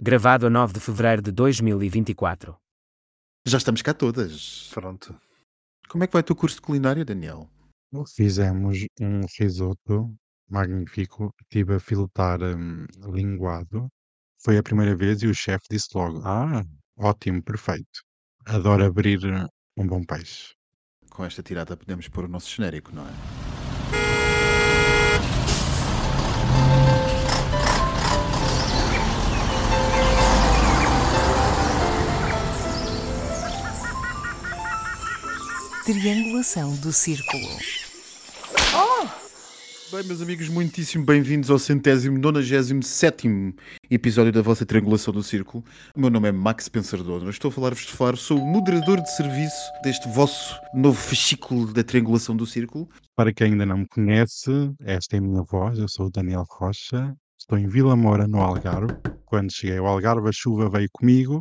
Gravado a 9 de fevereiro de 2024. Já estamos cá todas. Pronto. Como é que vai o teu curso de culinária, Daniel? Fizemos um risoto magnífico. Estive a filetar hum, linguado. Foi a primeira vez e o chefe disse logo: Ah, ótimo, perfeito. Adoro abrir uh, um bom peixe. Com esta tirada podemos pôr o nosso genérico, não é? Triangulação do círculo. Bem, meus amigos, muitíssimo bem-vindos ao centésimo, nonagésimo, sétimo episódio da vossa Triangulação do Círculo. O meu nome é Max Pensador. Estou a falar-vos de Faro, sou o moderador de serviço deste vosso novo fascículo da Triangulação do Círculo. Para quem ainda não me conhece, esta é a minha voz. Eu sou o Daniel Rocha. Estou em Vila Moura, no Algarve. Quando cheguei ao Algarve, a chuva veio comigo.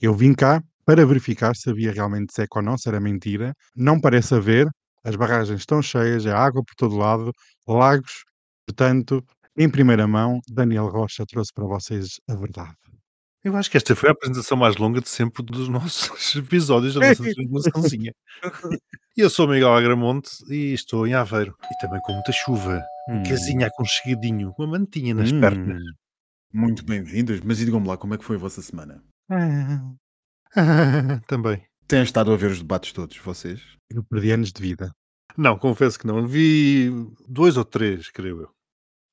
Eu vim cá para verificar se havia realmente seca ou não, se era mentira. Não parece haver. As barragens estão cheias, há água por todo lado, lagos. Portanto, em primeira mão, Daniel Rocha trouxe para vocês a verdade. Eu acho que esta foi a apresentação mais longa de sempre dos nossos episódios da nossa triangulaçãozinha. E eu sou o Miguel Agramonte e estou em Aveiro. E também com muita chuva. Um casinho aconchegadinho, uma mantinha nas Hum. pernas. Muito bem-vindos, mas e digam-me lá como é que foi a vossa semana? Ah, também. Têm estado a ver os debates todos, vocês? Eu perdi anos de vida. Não, confesso que não. Vi dois ou três, creio eu.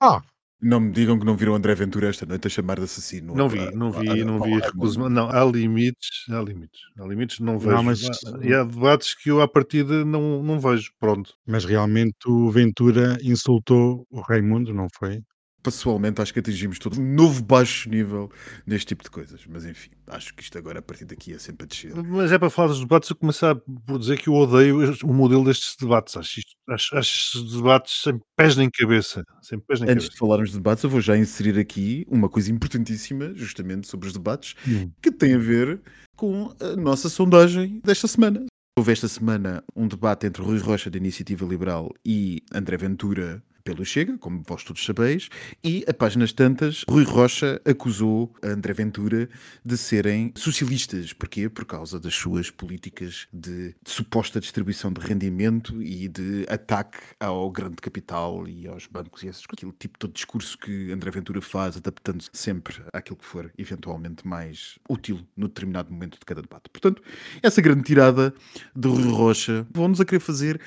Ah, Não me digam que não viram André Ventura esta noite a chamar de assassino. Não vi, a- não vi, a- não a- vi. a- recuso Não, há limites, há limites. Há limites, não vejo. mas- E há debates que eu, à partida, não, não vejo. Pronto. mas realmente o Ventura insultou o Raimundo, não foi? Pessoalmente, acho que atingimos todo um novo baixo nível neste tipo de coisas. Mas enfim, acho que isto agora a partir daqui é sempre a descer. Mas é para falar dos debates, eu começar por dizer que eu odeio o modelo destes debates. Acho, isto, acho, acho estes debates sem pés nem cabeça. Sem pés nem Antes de cabeça. falarmos de debates, eu vou já inserir aqui uma coisa importantíssima, justamente sobre os debates, Hum. que tem a ver com a nossa sondagem desta semana. Houve esta semana um debate entre Rui Rocha da Iniciativa Liberal e André Ventura pelo Chega, como vós todos sabeis, e a páginas tantas, Rui Rocha acusou a André Ventura de serem socialistas. Porquê? Por causa das suas políticas de, de suposta distribuição de rendimento e de ataque ao grande capital e aos bancos e essas coisas. Aquele tipo de discurso que André Ventura faz, adaptando-se sempre àquilo que for eventualmente mais útil no determinado momento de cada debate. Portanto, essa grande tirada de Rui Rocha vão-nos a querer fazer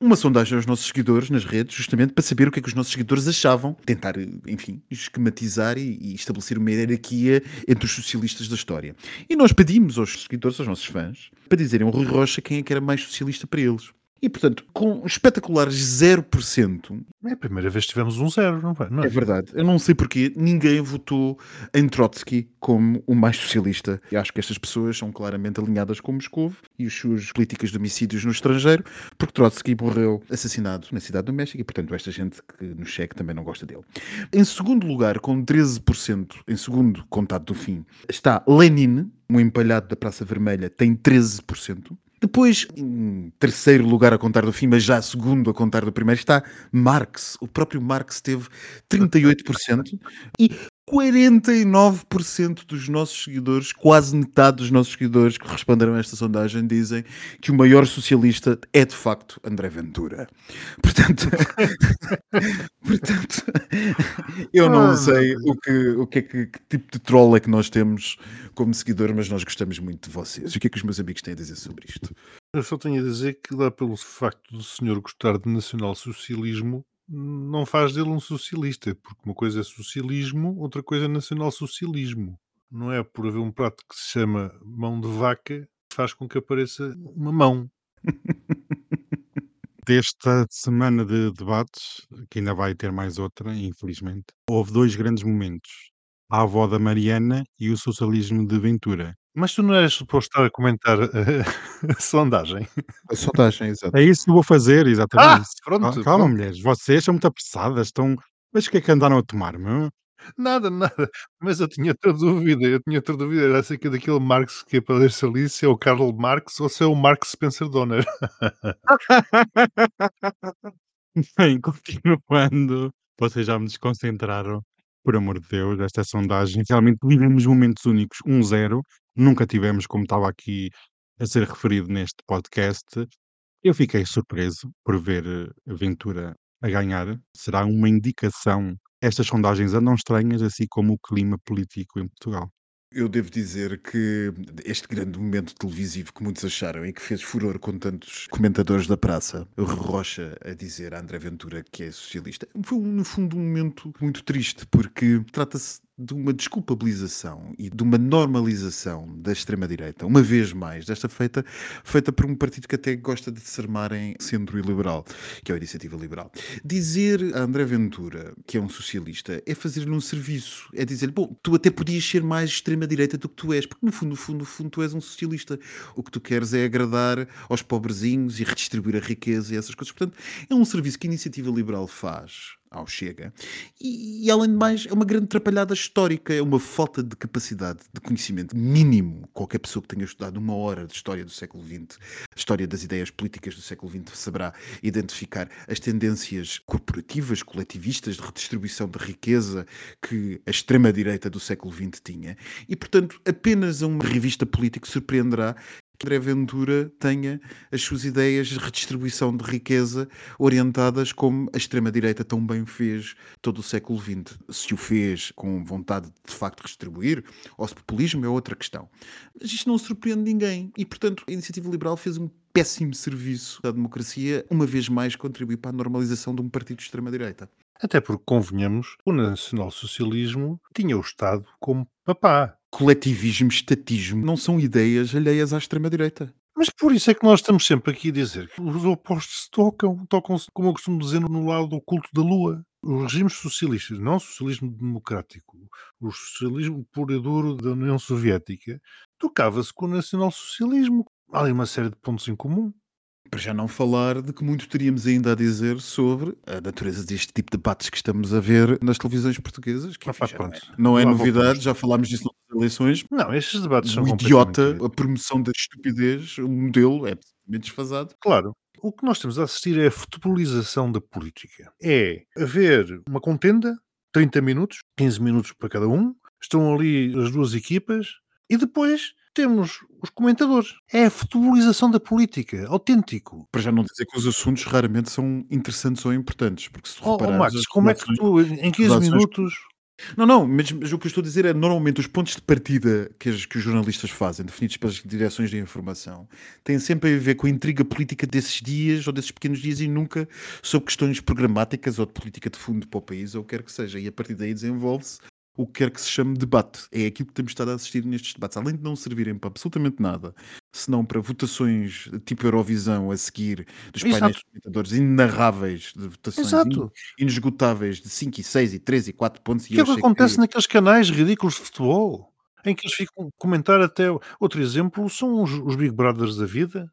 uma sondagem aos nossos seguidores nas redes, justamente para saber o que é que os nossos seguidores achavam, tentar, enfim, esquematizar e, e estabelecer uma hierarquia entre os socialistas da história. E nós pedimos aos seguidores, aos nossos fãs, para dizerem ao Rui Rocha quem é que era mais socialista para eles. E, portanto, com espetaculares 0%, É a primeira vez que tivemos um zero, não é? Não é é? verdade. Eu não sei porque ninguém votou em Trotsky como o mais socialista. E acho que estas pessoas são claramente alinhadas com Moscou e as suas políticas de homicídios no estrangeiro, porque Trotsky morreu assassinado na cidade do México e, portanto, esta gente que nos cheque também não gosta dele. Em segundo lugar, com 13%, em segundo contado do fim, está Lenin, um empalhado da Praça Vermelha, tem 13%. Depois, em terceiro lugar a contar do fim, mas já segundo a contar do primeiro, está Marx. O próprio Marx teve 38% e 49% dos nossos seguidores, quase metade dos nossos seguidores que responderam a esta sondagem, dizem que o maior socialista é de facto André Ventura. Portanto, portanto eu não Ah, sei o que, o que é que, que tipo de troll é que nós temos como seguidor, mas nós gostamos muito de vocês. O que é que os meus amigos têm a dizer sobre isto? Eu só tenho a dizer que dá pelo facto do senhor gostar de nacional-socialismo, não faz dele um socialista, porque uma coisa é socialismo, outra coisa é nacional-socialismo. Não é por haver um prato que se chama mão de vaca que faz com que apareça uma mão. Desta semana de debates, que ainda vai ter mais outra, infelizmente, houve dois grandes momentos. A avó da Mariana e o socialismo de Ventura. Mas tu não eras suposto estar a comentar a, a sondagem. A sondagem, exato. É isso que eu vou fazer, Ah, exatamente. pronto. Cal- Calma, pronto. mulheres, vocês são muito apressadas, estão. Mas o que é que andaram a tomar, meu? Nada, nada. Mas eu tinha outra dúvida. Eu tinha outra dúvida. Era acerca daquele Marx que aparece ali, se é o Karl Marx ou se é o Marx Spencer Donner. Bem, continuando, vocês já me desconcentraram. Por amor de Deus, esta sondagem realmente vivemos momentos únicos, 1-0, nunca tivemos, como estava aqui a ser referido neste podcast. Eu fiquei surpreso por ver eh, a Ventura a ganhar. Será uma indicação. Estas sondagens andam estranhas, assim como o clima político em Portugal. Eu devo dizer que este grande momento televisivo que muitos acharam e que fez furor com tantos comentadores da praça, Rocha a dizer a André Ventura que é socialista, foi no fundo um momento muito triste, porque trata-se de uma desculpabilização e de uma normalização da extrema-direita, uma vez mais, desta feita, feita por um partido que até gosta de se armar em centro e liberal, que é a Iniciativa Liberal. Dizer a André Ventura que é um socialista é fazer-lhe um serviço, é dizer-lhe, bom, tu até podias ser mais extrema-direita do que tu és, porque no fundo, no fundo, no fundo, tu és um socialista. O que tu queres é agradar aos pobrezinhos e redistribuir a riqueza e essas coisas. Portanto, é um serviço que a Iniciativa Liberal faz ao Chega. E, e, além de mais, é uma grande atrapalhada histórica, é uma falta de capacidade de conhecimento mínimo. Qualquer pessoa que tenha estudado uma hora de história do século XX, história das ideias políticas do século XX, saberá identificar as tendências corporativas, coletivistas, de redistribuição de riqueza que a extrema-direita do século XX tinha. E, portanto, apenas uma revista política surpreenderá André Ventura tenha as suas ideias de redistribuição de riqueza orientadas como a extrema-direita tão bem fez todo o século XX. Se o fez com vontade de, de facto redistribuir, ou se populismo é outra questão. Mas isto não surpreende ninguém e, portanto, a Iniciativa Liberal fez um péssimo serviço à democracia, uma vez mais contribuir para a normalização de um partido de extrema-direita. Até porque, convenhamos, o nacionalsocialismo tinha o Estado como papá coletivismo, estatismo, não são ideias alheias à extrema-direita. Mas por isso é que nós estamos sempre aqui a dizer que os opostos se tocam, tocam-se, como eu costumo dizer, no lado do culto da lua. Os regimes socialistas, não o socialismo democrático, o socialismo puro e duro da União Soviética, tocava-se com o nacional-socialismo. Há ali uma série de pontos em comum. Para já não falar de que muito teríamos ainda a dizer sobre a natureza deste tipo de debates que estamos a ver nas televisões portuguesas. Que, Ah, enfim, já não é, não é novidade, já falámos disso nas eleições. Não, estes debates são O idiota, a promoção da estupidez, o modelo é absolutamente desfasado. Claro. O que nós temos a assistir é a futebolização da política. É haver uma contenda, 30 minutos, 15 minutos para cada um, estão ali as duas equipas e depois temos os comentadores. É a futebolização da política, autêntico. Para já não dizer que os assuntos raramente são interessantes ou importantes, porque se tu Oh, oh, reparares, Max, as como é que tu, em 15 ações- minutos, Não, não, mas, mas o que eu estou a dizer é normalmente os pontos de partida que, as- que os jornalistas fazem, definidos pelas direções de informação, têm sempre a ver com a intriga política desses dias ou desses pequenos dias e nunca sobre questões programáticas ou de política de fundo para o país ou o que quer que seja. E a partir daí desenvolve-se o que quer que se chame debate. É aquilo que temos estado a assistir nestes debates, além de não servirem para absolutamente nada, senão para votações tipo Eurovisão a seguir, dos Exato. painéis de comentadores inarráveis, de votações Exato. inesgotáveis de 5 e 6 e 3 e 4 pontos. o que é que acontece naqueles canais ridículos de futebol? Em que eles ficam a comentar até. Outro exemplo são os, os Big Brothers da vida.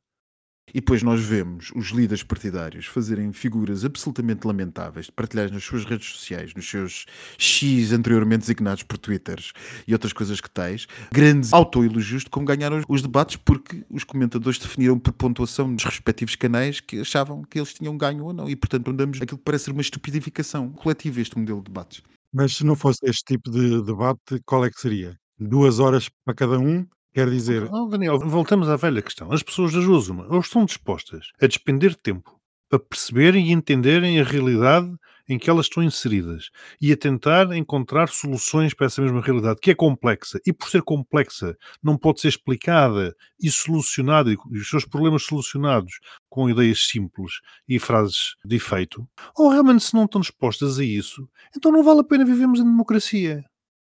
E depois nós vemos os líderes partidários fazerem figuras absolutamente lamentáveis, partilhadas nas suas redes sociais, nos seus X anteriormente designados por Twitters e outras coisas que tais, grandes autoelogios de como ganharam os debates porque os comentadores definiram por pontuação nos respectivos canais que achavam que eles tinham ganho ou não. E portanto andamos aquilo que parece ser uma estupidificação coletiva este modelo de debates. Mas se não fosse este tipo de debate, qual é que seria? Duas horas para cada um? Quer dizer, Oh, Daniel, voltamos à velha questão. As pessoas das duas uma, ou estão dispostas a despender tempo para perceberem e entenderem a realidade em que elas estão inseridas e a tentar encontrar soluções para essa mesma realidade, que é complexa e por ser complexa não pode ser explicada e solucionada e os seus problemas solucionados com ideias simples e frases de efeito, ou realmente se não estão dispostas a isso, então não vale a pena vivermos em democracia.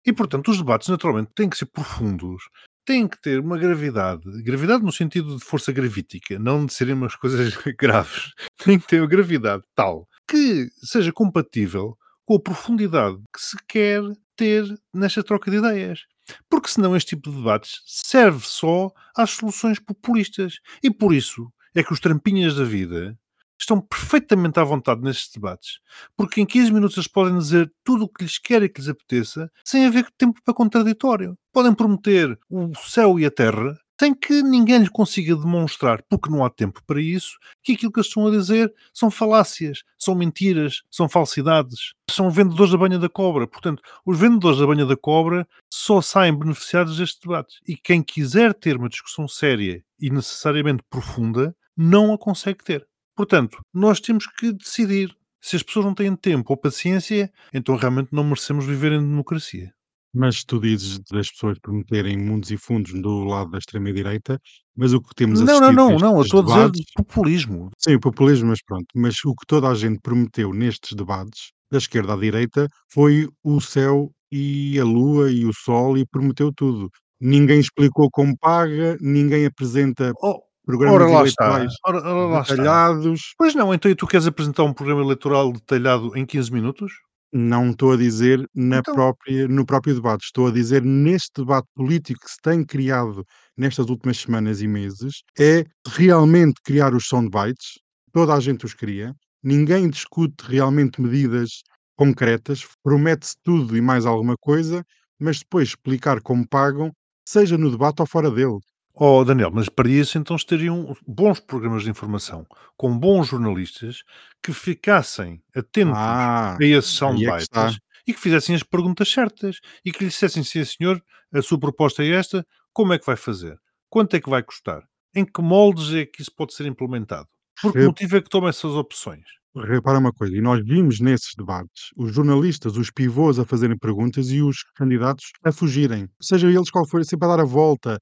E portanto os debates naturalmente têm que ser profundos, têm que ter uma gravidade, gravidade no sentido de força gravítica, não de serem umas coisas graves. Tem que ter uma gravidade tal que seja compatível com a profundidade que se quer ter nesta troca de ideias. Porque senão este tipo de debates serve só às soluções populistas. E por isso é que os trampinhas da vida estão perfeitamente à vontade nestes debates, porque em 15 minutos eles podem dizer tudo o que lhes quer e que lhes apeteça, sem haver tempo para contraditório. Podem prometer o céu e a terra, sem que ninguém lhe consiga demonstrar, porque não há tempo para isso, que aquilo que eles estão a dizer são falácias, são mentiras, são falsidades, são vendedores da banha da cobra. Portanto, os vendedores da banha da cobra só saem beneficiados deste debate. E quem quiser ter uma discussão séria e necessariamente profunda, não a consegue ter. Portanto, nós temos que decidir. Se as pessoas não têm tempo ou paciência, então realmente não merecemos viver em democracia. Mas tu dizes das pessoas prometerem mundos e fundos do lado da extrema-direita, mas o que temos Não, não, assistido não, não, eu estou a dizer debates de populismo. sim, o populismo, mas pronto, mas o que toda a gente prometeu nestes debates, da esquerda à direita, foi o céu e a lua e o sol e prometeu tudo. Ninguém explicou como paga, ninguém apresenta Oh, programas ora lá está, eleitorais ora, ora lá está. detalhados. Pois não, então e tu queres apresentar um programa eleitoral detalhado em 15 minutos? Não estou a dizer na Então, própria no próprio debate, estou a dizer neste debate político que se tem criado nestas últimas semanas e meses, é realmente criar os soundbites, toda a gente os cria, ninguém discute realmente medidas concretas, promete-se tudo e mais alguma coisa, mas depois explicar como pagam, seja no debate ou fora dele. Oh, Daniel, mas para isso então estariam bons programas de informação, com bons jornalistas que ficassem atentos Ah, a esses é soundbites e que fizessem as perguntas certas e que lhe dissessem, sim senhor, a sua proposta é esta, como é que vai fazer? Quanto é que vai custar? Em que moldes é que isso pode ser implementado? Por que Rep motivo é que toma essas opções? repara uma coisa, e nós vimos nesses debates os jornalistas, os pivôs a fazerem perguntas e os candidatos a fugirem, seja eles qual for, sempre a dar a volta.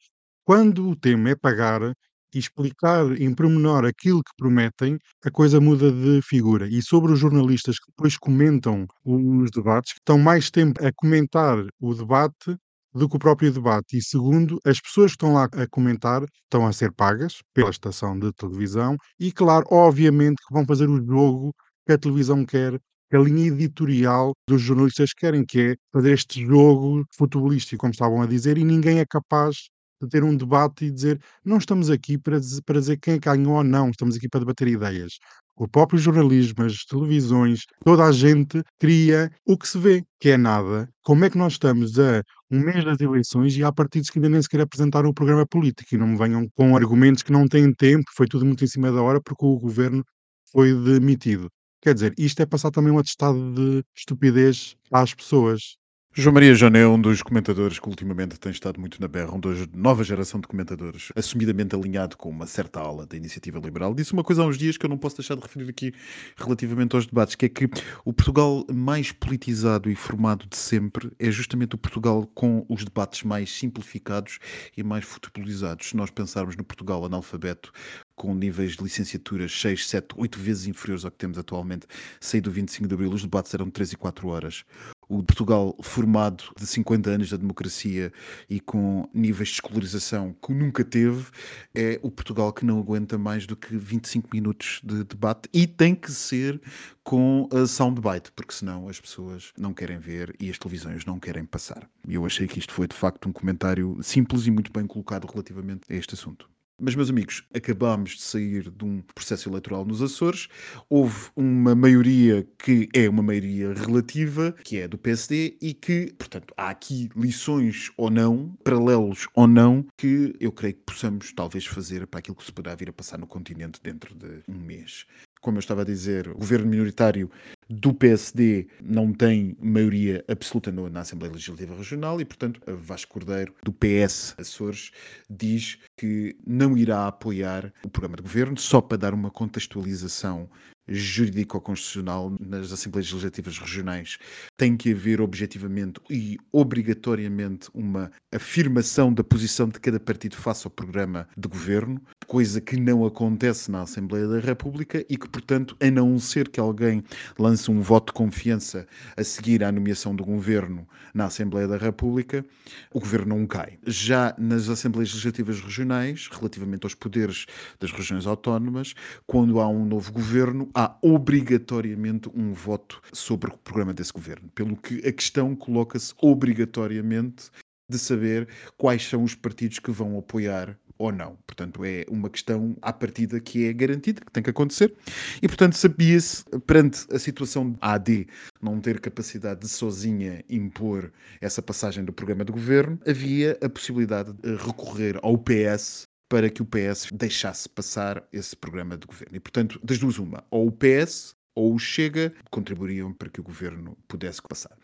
Quando o tema é pagar e explicar em pormenor aquilo que prometem, a coisa muda de figura. E sobre os jornalistas que depois comentam os debates, que estão mais tempo a comentar o debate do que o próprio debate. E segundo, as pessoas que estão lá a comentar estão a ser pagas pela estação de televisão e, claro, obviamente que vão fazer o jogo que a televisão quer, que a linha editorial dos jornalistas querem, que é fazer este jogo futebolístico, como estavam a dizer, e ninguém é capaz de ter um debate e dizer não estamos aqui para para dizer quem é ganhou ou não, estamos aqui para debater ideias. O próprio jornalismo, as televisões, toda a gente cria o que se vê, que é nada. Como é que nós estamos a um mês das eleições e há partidos que ainda nem sequer apresentaram o programa político e não me venham com argumentos que não têm tempo, foi tudo muito em cima da hora porque o governo foi demitido. Quer dizer, isto é passar também um atestado de estupidez às pessoas. João Maria Joné é um dos comentadores que ultimamente tem estado muito na berra, um dos nova geração de comentadores, assumidamente alinhado com uma certa ala da iniciativa liberal. Disse uma coisa há uns dias que eu não posso deixar de referir aqui relativamente aos debates, que é que o Portugal mais politizado e formado de sempre é justamente o Portugal com os debates mais simplificados e mais futebolizados. Se nós pensarmos no Portugal analfabeto, com níveis de licenciaturas 6, 7, 8 vezes inferiores ao que temos atualmente, saí do 25 de Abril, os debates eram de 3 e 4 horas o Portugal formado de 50 anos da democracia e com níveis de escolarização que nunca teve, é o Portugal que não aguenta mais do que 25 minutos de debate e tem que ser com a soundbite, porque senão as pessoas não querem ver e as televisões não querem passar. E eu achei que isto foi de facto um comentário simples e muito bem colocado relativamente a este assunto. Mas, meus amigos, acabámos de sair de um processo eleitoral nos Açores. Houve uma maioria que é uma maioria relativa, que é do PSD, e que, portanto, há aqui lições ou não, paralelos ou não, que eu creio que possamos talvez fazer para aquilo que se poderá vir a passar no continente dentro de um mês como eu estava a dizer, o governo minoritário do PSD não tem maioria absoluta na Assembleia Legislativa Regional e, portanto, Vasco Cordeiro, do PS Açores, diz que não irá apoiar o programa de governo, só para dar uma contextualização jurídico-constitucional nas Assembleias Legislativas Regionais. Tem que haver objetivamente e obrigatoriamente uma afirmação da posição de cada partido face ao programa de governo, coisa que não acontece na Assembleia da República e que, portanto, a não ser que alguém lance um voto de confiança a seguir à nomeação do governo na Assembleia da República, o governo não cai. Já nas Assembleias Legislativas Regionais, relativamente aos poderes das regiões autónomas, quando há um novo governo, há obrigatoriamente um voto sobre o programa desse governo. Pelo que a questão coloca-se obrigatoriamente de saber quais são os partidos que vão apoiar ou não. Portanto, é uma questão à partida que é garantida, que tem que acontecer. E, portanto, sabia-se, perante a situação de AD não ter capacidade de sozinha impor essa passagem do programa de governo, havia a possibilidade de recorrer ao PS para que o PS deixasse passar esse programa de governo. E, portanto, das duas, uma, ou o PS ou o Chega contribuiriam para que o governo pudesse passar.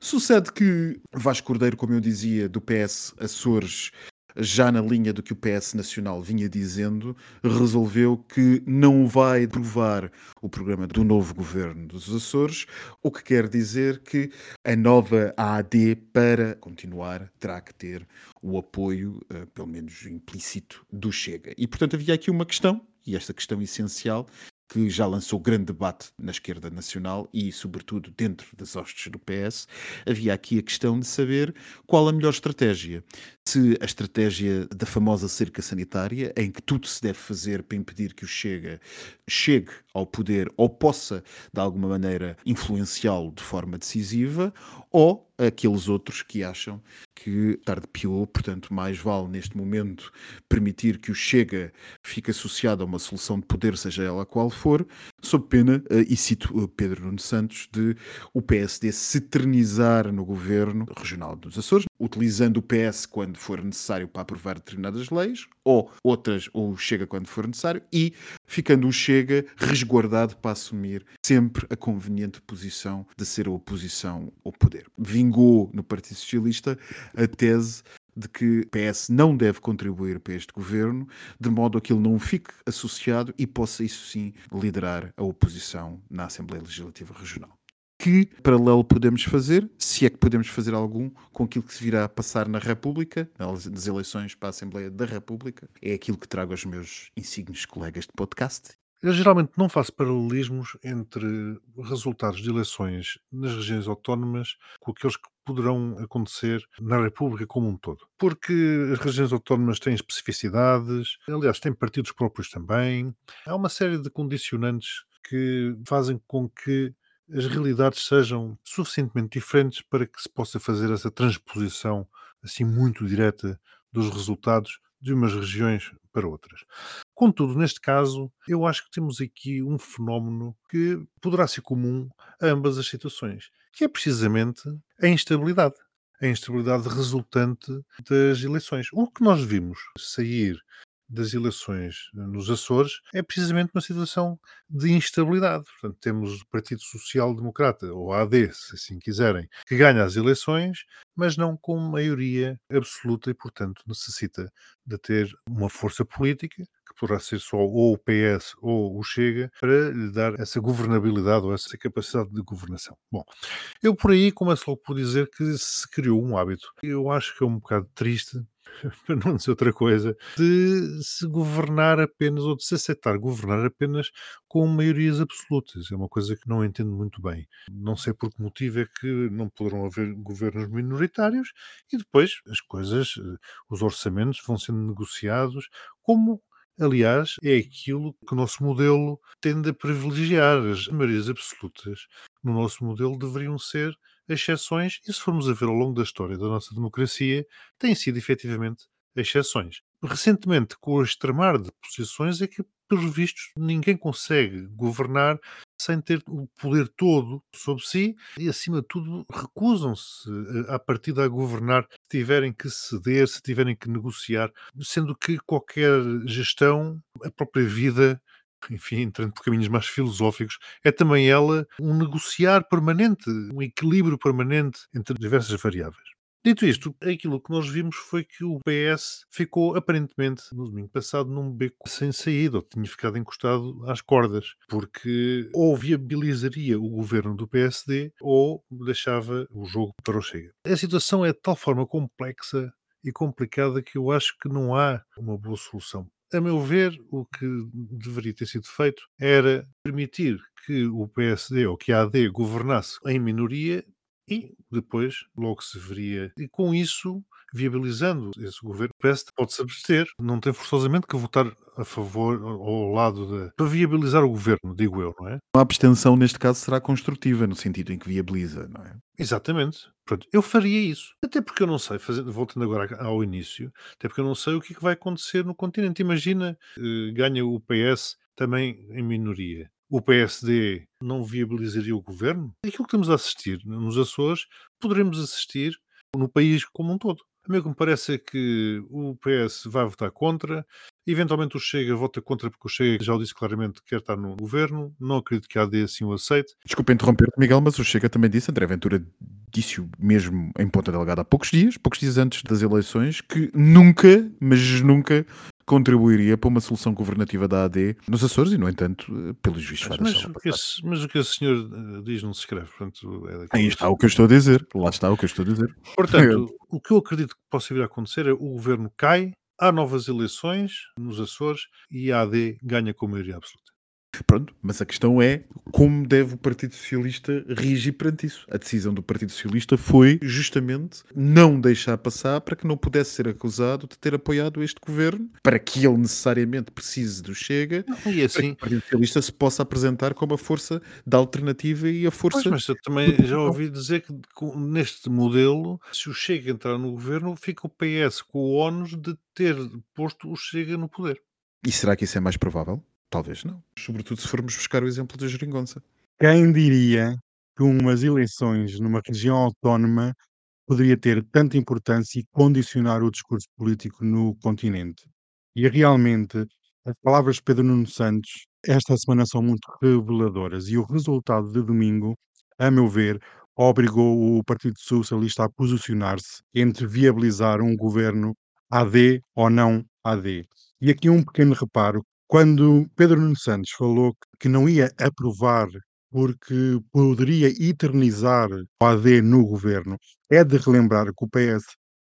Sucede que Vasco Cordeiro, como eu dizia, do PS Açores, já na linha do que o PS Nacional vinha dizendo, resolveu que não vai aprovar o programa do novo governo dos Açores, o que quer dizer que a nova AAD, para continuar, terá que ter o apoio, uh, pelo menos implícito, do Chega. E, portanto, havia aqui uma questão, e esta questão essencial, que já lançou grande debate na esquerda nacional e, sobretudo, dentro das hostes do PS, havia aqui a questão de saber qual a melhor estratégia. Se a estratégia da famosa cerca sanitária, em que tudo se deve fazer para impedir que o Chega chegue ao poder ou possa, de alguma maneira, influenciá-lo de forma decisiva, ou aqueles outros que acham que tarde piou, portanto, mais vale neste momento permitir que o Chega fique associado a uma solução de poder, seja ela qual for, sob pena, eh, e cito eh, Pedro Nuno Santos, de o PSD se eternizar no governo regional dos Açores, utilizando o PS quando for necessário para aprovar determinadas leis, ou outras, ou Chega quando for necessário, e ficando o Chega resguardado para assumir sempre a conveniente posição de ser a oposição ao poder. Vingou no Partido Socialista a tese de que o PS não deve contribuir para este governo, de modo a que ele não fique associado e possa, isso sim, liderar a oposição na Assembleia Legislativa Regional. Que paralelo podemos fazer, se é que podemos fazer algum, com aquilo que se virá a passar na República, nas eleições para a Assembleia da República? É aquilo que trago aos meus insignes colegas de podcast eu geralmente não faço paralelismos entre resultados de eleições nas regiões autónomas com aqueles que poderão acontecer na República como um todo. Porque as regiões autónomas têm especificidades, aliás, têm partidos próprios também. Há uma série de condicionantes que fazem com que as realidades sejam suficientemente diferentes para que se possa fazer essa transposição assim muito direta dos resultados de umas regiões para outras. Contudo, neste caso, eu acho que temos aqui um fenómeno que poderá ser comum a ambas as situações, que é precisamente a instabilidade. A instabilidade resultante das eleições. O que nós vimos sair das eleições nos Açores é precisamente uma situação de instabilidade. Portanto, temos o Partido Social Democrata, ou AD, se assim quiserem, que ganha as eleições, mas não com maioria absoluta e, portanto, necessita de ter uma força política, que poderá ser só ou o PS ou o Chega, para lhe dar essa governabilidade ou essa capacidade de governação. Bom, eu por aí começo logo por dizer que se criou um hábito. Eu acho que é um bocado triste para não dizer outra coisa, de se governar apenas ou de se aceitar governar apenas com maiorias absolutas. É uma coisa que não entendo muito bem. Não sei por que motivo é que não poderão haver governos minoritários e depois as coisas, eh, os orçamentos vão sendo negociados como Aliás, é aquilo que o nosso modelo tende a privilegiar. As maiorias absolutas no nosso modelo deveriam ser exceções, e se formos a ver ao longo da história da nossa democracia, têm sido efetivamente exceções. Recentemente, com o extremar de posições, é que, pelos vistos, ninguém consegue governar sem ter o poder todo sobre si e, acima de tudo, recusam-se a partir a governar se tiverem que ceder, se tiverem que negociar, sendo que qualquer gestão, a própria vida enfim, entrando por caminhos mais filosóficos, é também ela um negociar permanente, um equilíbrio permanente entre diversas variáveis. Dito isto, aquilo que nós vimos foi que o PS ficou aparentemente no domingo passado num beco sem saída, ou tinha ficado encostado às cordas, porque ou viabilizaria o governo do PSD ou deixava o jogo para o Chega. A situação é de tal forma complexa e complicada que eu acho que não há uma boa solução a meu ver, o que deveria ter sido feito era permitir que o PSD ou que a AD governasse em minoria e depois logo se veria. E com isso, viabilizando esse governo, o PS pode-se abster, não tem forçosamente que votar a favor ou ao lado de. para viabilizar o governo, digo eu, não é? A abstenção, neste caso, será construtiva, no sentido em que viabiliza, não é? Exatamente. Pronto, eu faria isso. Até porque eu não sei, fazendo, voltando agora ao início, até porque eu não sei o que, é que vai acontecer no continente. Imagina, eh, ganha o PS também em minoria. O PSD não viabilizaria o governo? Aquilo que estamos a assistir nos Açores, poderemos assistir no país como um todo. A mim o que me parece é que o PS vai votar contra, eventualmente o Chega vota contra porque o Chega já o disse claramente que quer estar no governo, não acredito que a AD assim o aceite. Desculpa interromper-te, Miguel, mas o Chega também disse, André Ventura disse mesmo em Ponta Delgada há poucos dias, poucos dias antes das eleições, que nunca, mas nunca contribuiria para uma solução governativa da AD nos Açores e, no entanto, pelos vistos mas, mas, o que esse, mas o que esse senhor eh, diz não se escreve. Portanto, é Aí está o que eu estou a dizer. Lá está o que eu estou a dizer. Portanto, o que eu acredito que possa vir a acontecer é o governo cai, há novas eleições nos Açores e a AD ganha com maioria absoluta. Pronto, mas a questão é como deve o Partido Socialista reagir perante isso. A decisão do Partido Socialista foi justamente não deixar passar para que não pudesse ser acusado de ter apoiado este governo, para que ele necessariamente precise do Chega, e assim, para que o Partido Socialista se possa apresentar como a força da alternativa e a força. Pois, mas eu também já ouvi dizer que neste modelo, se o Chega entrar no governo, fica o PS com o ónus de ter posto o Chega no poder. E será que isso é mais provável? Talvez não. Sobretudo se formos buscar o exemplo da Jeringonça. Quem diria que umas eleições numa região autónoma poderia ter tanta importância e condicionar o discurso político no continente? E realmente, as palavras de Pedro Nuno Santos esta semana são muito reveladoras e o resultado de domingo, a meu ver, obrigou o Partido Socialista a posicionar-se entre viabilizar um governo AD ou não AD. E aqui um pequeno reparo quando Pedro Nuno Santos falou que não ia aprovar porque poderia eternizar o AD no governo, é de relembrar que o PS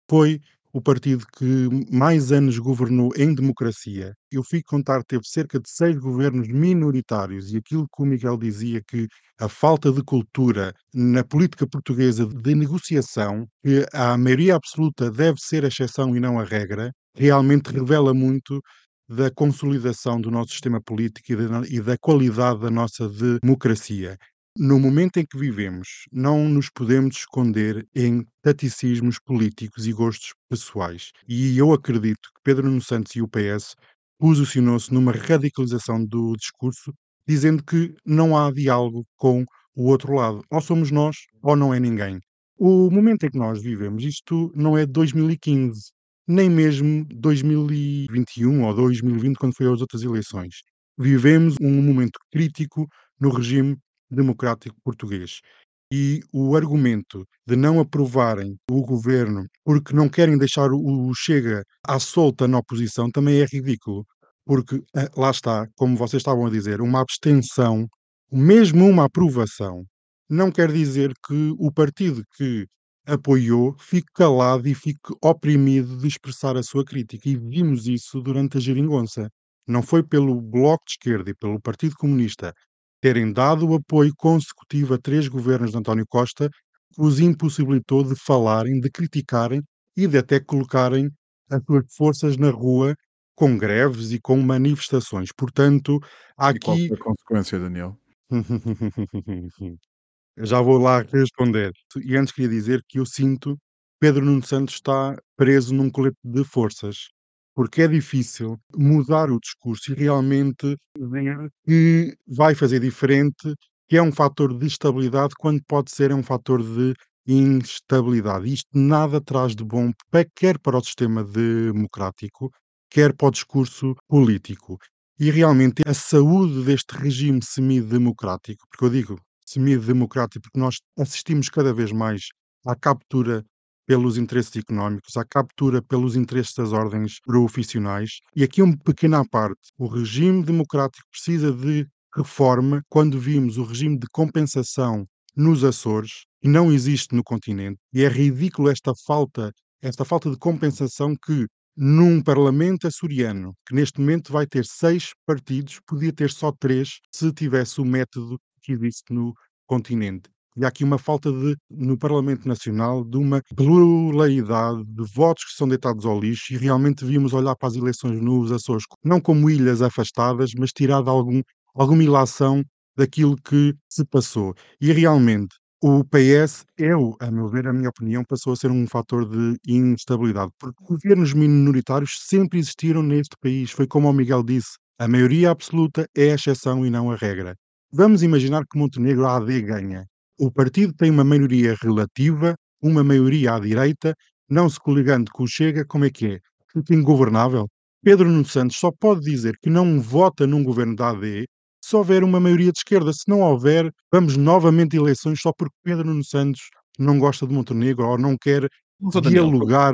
foi o partido que mais anos governou em democracia. Eu fui contar, teve cerca de seis governos minoritários, e aquilo que o Miguel dizia que a falta de cultura na política portuguesa de negociação, que a maioria absoluta deve ser a exceção e não a regra, realmente revela muito da consolidação do nosso sistema político e da, e da qualidade da nossa democracia. No momento em que vivemos, não nos podemos esconder em taticismos políticos e gostos pessoais. E eu acredito que Pedro Nuno Santos e o PS posicionou-se numa radicalização do discurso, dizendo que não há diálogo com o outro lado. Ou somos nós, ou não é ninguém. O momento em que nós vivemos, isto não é de 2015, nem mesmo 2021 ou 2020, quando foi as outras eleições. Vivemos um momento crítico no regime democrático português. E o argumento de não aprovarem o governo porque não querem deixar o Chega à solta na oposição também é ridículo. Porque eh, lá está, como vocês estavam a dizer, uma abstenção, mesmo uma aprovação, não quer dizer que o partido que apoiou fique calado e fique oprimido de expressar a sua crítica. E vimos isso durante a geringonça. Não foi pelo Bloco de Esquerda e pelo Partido Comunista terem dado o apoio consecutivo a três governos de António Costa que os impossibilitou de falarem, de criticarem e de até colocarem as suas forças na rua com greves e com manifestações. Portanto, há E qual aqui. foi a consequência, Daniel? Já vou lá responder. E antes queria dizer que eu sinto Pedro Nuno Santos está preso num colete de forças, porque é difícil mudar o discurso e realmente ver que vai fazer diferente, que é um fator de estabilidade, quando pode ser um fator de instabilidade. Isto nada traz de bom, quer para o sistema democrático, quer para o discurso político. E realmente a saúde deste regime semidemocrático, porque eu digo semidemocrático, porque nós assistimos cada vez mais à captura pelos interesses económicos, à captura pelos interesses das ordens profissionais. E aqui uma pequena parte. O regime democrático precisa de reforma quando vimos o regime de compensação nos Açores, que não existe no continente. E é ridículo esta falta, esta falta de compensação que num parlamento açoriano, que neste momento vai ter seis partidos, podia ter só três se tivesse o método que existe no continente. E há aqui uma falta de, no Parlamento Nacional de uma pluralidade de votos que são deitados ao lixo e realmente devíamos olhar para as eleições nos Açores não como ilhas afastadas, mas tirar algum, alguma ilação daquilo que se passou. E realmente o PS, eu, a meu ver, a minha opinião, passou a ser um fator de instabilidade, porque governos minoritários sempre existiram neste país. Foi como o Miguel disse, a maioria absoluta é a exceção e não a regra. Vamos imaginar que Montenegro AD ganha. O partido tem uma maioria relativa, uma maioria à direita, não se coligando com o Chega, como é que é? Fica ingovernável. Pedro Nuno Santos só pode dizer que não vota num governo da AD se houver uma maioria de esquerda. Se não houver, vamos novamente eleições só porque Pedro Nuno Santos não gosta de Montenegro ou não quer dialogar.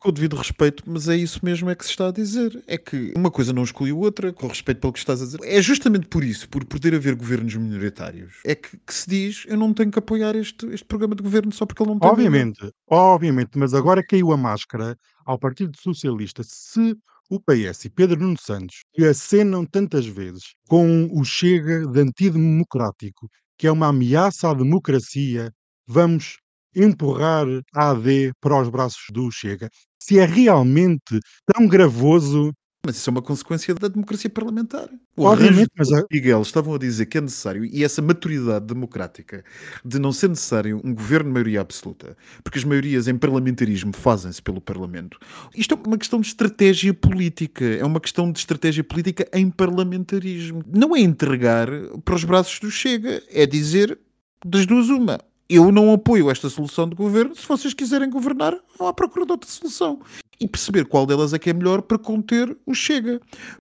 Com o devido respeito, mas é isso mesmo é que se está a dizer. É que uma coisa não exclui a outra, com respeito pelo que estás a dizer. É justamente por isso, por poder haver governos minoritários, é que, que se diz eu não tenho que apoiar este, este programa de governo só porque ele não tem. Obviamente, obviamente, mas agora caiu a máscara ao Partido Socialista. Se o PS e Pedro Nuno Santos, acenam tantas vezes com o Chega de antidemocrático, que é uma ameaça à democracia, vamos empurrar a AD para os braços do Chega. Se é realmente tão gravoso, Mas isso é uma consequência da democracia parlamentar. O Obviamente, mas a- Miguel estavam a dizer que é necessário, e essa maturidade democrática de não ser necessário um governo de maioria absoluta, porque as maiorias em parlamentarismo fazem-se pelo Parlamento. Isto é uma questão de estratégia política, é uma questão de estratégia política em parlamentarismo. Não é entregar para os braços do Chega, é dizer das duas uma. Eu não apoio esta solução de governo. Se vocês quiserem governar, vão à procura de outra solução. E perceber qual delas é que é melhor para conter o Chega.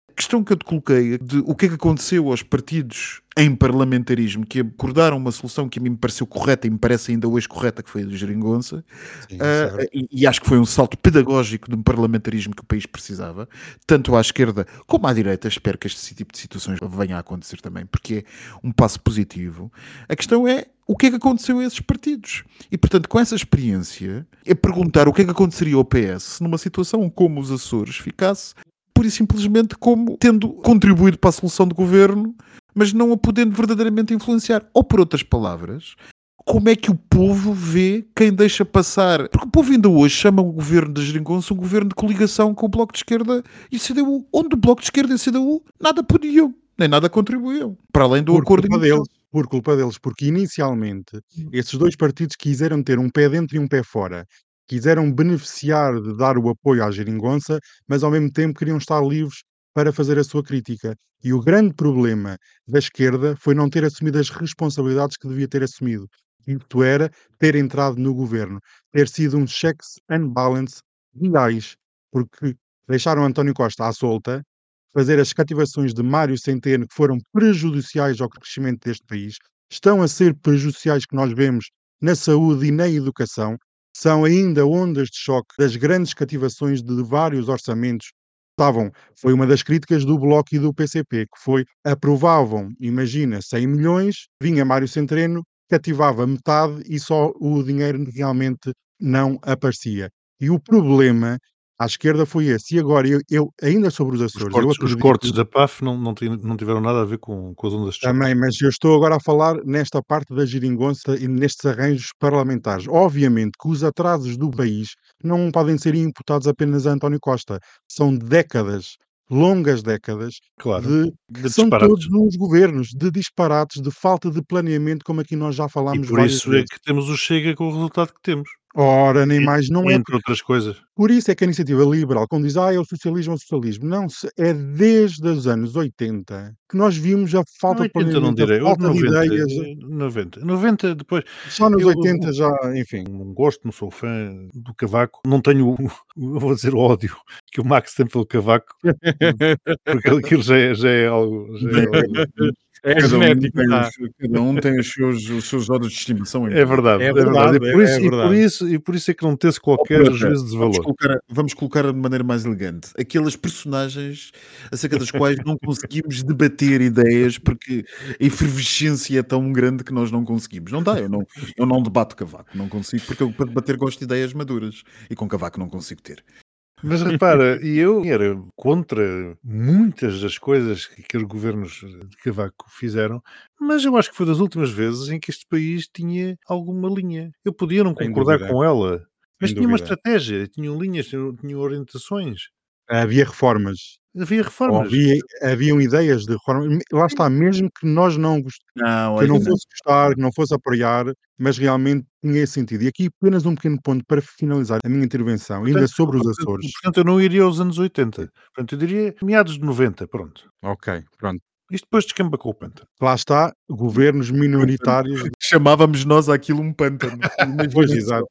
A questão que eu te coloquei de o que é que aconteceu aos partidos em parlamentarismo que acordaram uma solução que a mim me pareceu correta e me parece ainda hoje correta, que foi a do Geringonça, Sim, ah, e, e acho que foi um salto pedagógico de um parlamentarismo que o país precisava, tanto à esquerda como à direita. Espero que este tipo de situações venha a acontecer também, porque é um passo positivo. A questão é o que é que aconteceu a esses partidos. E, portanto, com essa experiência, é perguntar o que é que aconteceria ao PS numa situação como os Açores ficasse, pura e simplesmente como tendo contribuído para a solução de governo, mas não a podendo verdadeiramente influenciar. Ou, por outras palavras, como é que o povo vê quem deixa passar. Porque o povo ainda hoje chama o governo da Geringonça um governo de coligação com o Bloco de Esquerda e CDU, onde o Bloco de Esquerda e a CDU nada podiam, nem nada contribuíam, para além do por acordo culpa deles, por culpa deles, porque inicialmente esses dois partidos quiseram ter um pé dentro e um pé fora. Quiseram beneficiar de dar o apoio à geringonça, mas ao mesmo tempo queriam estar livres para fazer a sua crítica. E o grande problema da esquerda foi não ter assumido as responsabilidades que devia ter assumido. Isto era ter entrado no governo, ter sido um checks and balance reais, porque deixaram António Costa à solta, fazer as cativações de Mário Centeno que foram prejudiciais ao crescimento deste país, estão a ser prejudiciais que nós vemos na saúde e na educação, são ainda ondas de choque das grandes cativações de vários orçamentos. Estavam, foi uma das críticas do Bloco e do PCP, que foi, aprovavam, imagina, 100 milhões, vinha Mário Centeno, cativava metade e só o dinheiro realmente não aparecia. E o problema à esquerda foi esse. E agora, eu, eu ainda sobre os Os Açores, eu cortes, os cortes da PAF não, não, tiveram nada a ver com, com as ondas de choque. também, mas eu estou agora a falar nesta parte da geringonça e nestes arranjos parlamentares. Obviamente que os atrasos do país não podem ser imputados apenas a António Costa. São décadas, longas décadas, Claro. de, De são todos os governos, de disparates, de falta de planeamento, como aqui nós já E falámos por várias isso é vezes. que temos o Chega com o resultado que temos. Ora, nem mais, não é Entre outras coisas. Por isso é que a iniciativa liberal, quando diz, ah, é o socialismo, é o socialismo, não, se- é desde os anos 80 que nós vimos a falta de 80 não direi, falta de 90, ideias, eh, 90. 90 depois. só nos Eu- 80 já, enfim. Não gosto, não sou fã do Cavaco. Não tenho, vou dizer, o ódio que o Max tem pelo Cavaco, porque aquilo já é, já é algo. Já é, algo- É Cada um, genético, tem tá? os, cada um tem os seus, os seus ódios de estimação. é verdade, É é verdade. E por é- isso, é e por isso, e por isso é que não tens qualquer juízo de valor. Colocar, vamos colocar de maneira mais elegante aquelas personagens acerca das quais não conseguimos debater ideias porque a efervescência é tão grande que nós não conseguimos. Não dá, eu não, eu não debato cavaco, não consigo, porque eu para debater gosto de ideias maduras e com cavaco não consigo ter. Mas repara, e eu era contra muitas das coisas que aqueles governos de Cavaco fizeram, mas eu acho que foi das últimas vezes em que este país tinha alguma linha. Eu podia não concordar com ela, mas tinha uma estratégia, tinham linhas, tinham, orientações. Havia reformas. Havia reformas. havia, haviam ideias de reforma. Lá está, mesmo que nós não gost... Não, que eu não fosse gostar, que não fosse apoiar, mas realmente tinha esse sentido. E aqui apenas um pequeno ponto para finalizar a minha intervenção, ainda Portanto, sobre os Açores. portanto, eu não iria aos anos 80. Portanto, eu diria meados de 90, pronto. Ok, pronto. Isto depois descamba com o pântano. Lá está, governos minoritários. chamávamos nós aquilo um pântano. Pois, exato.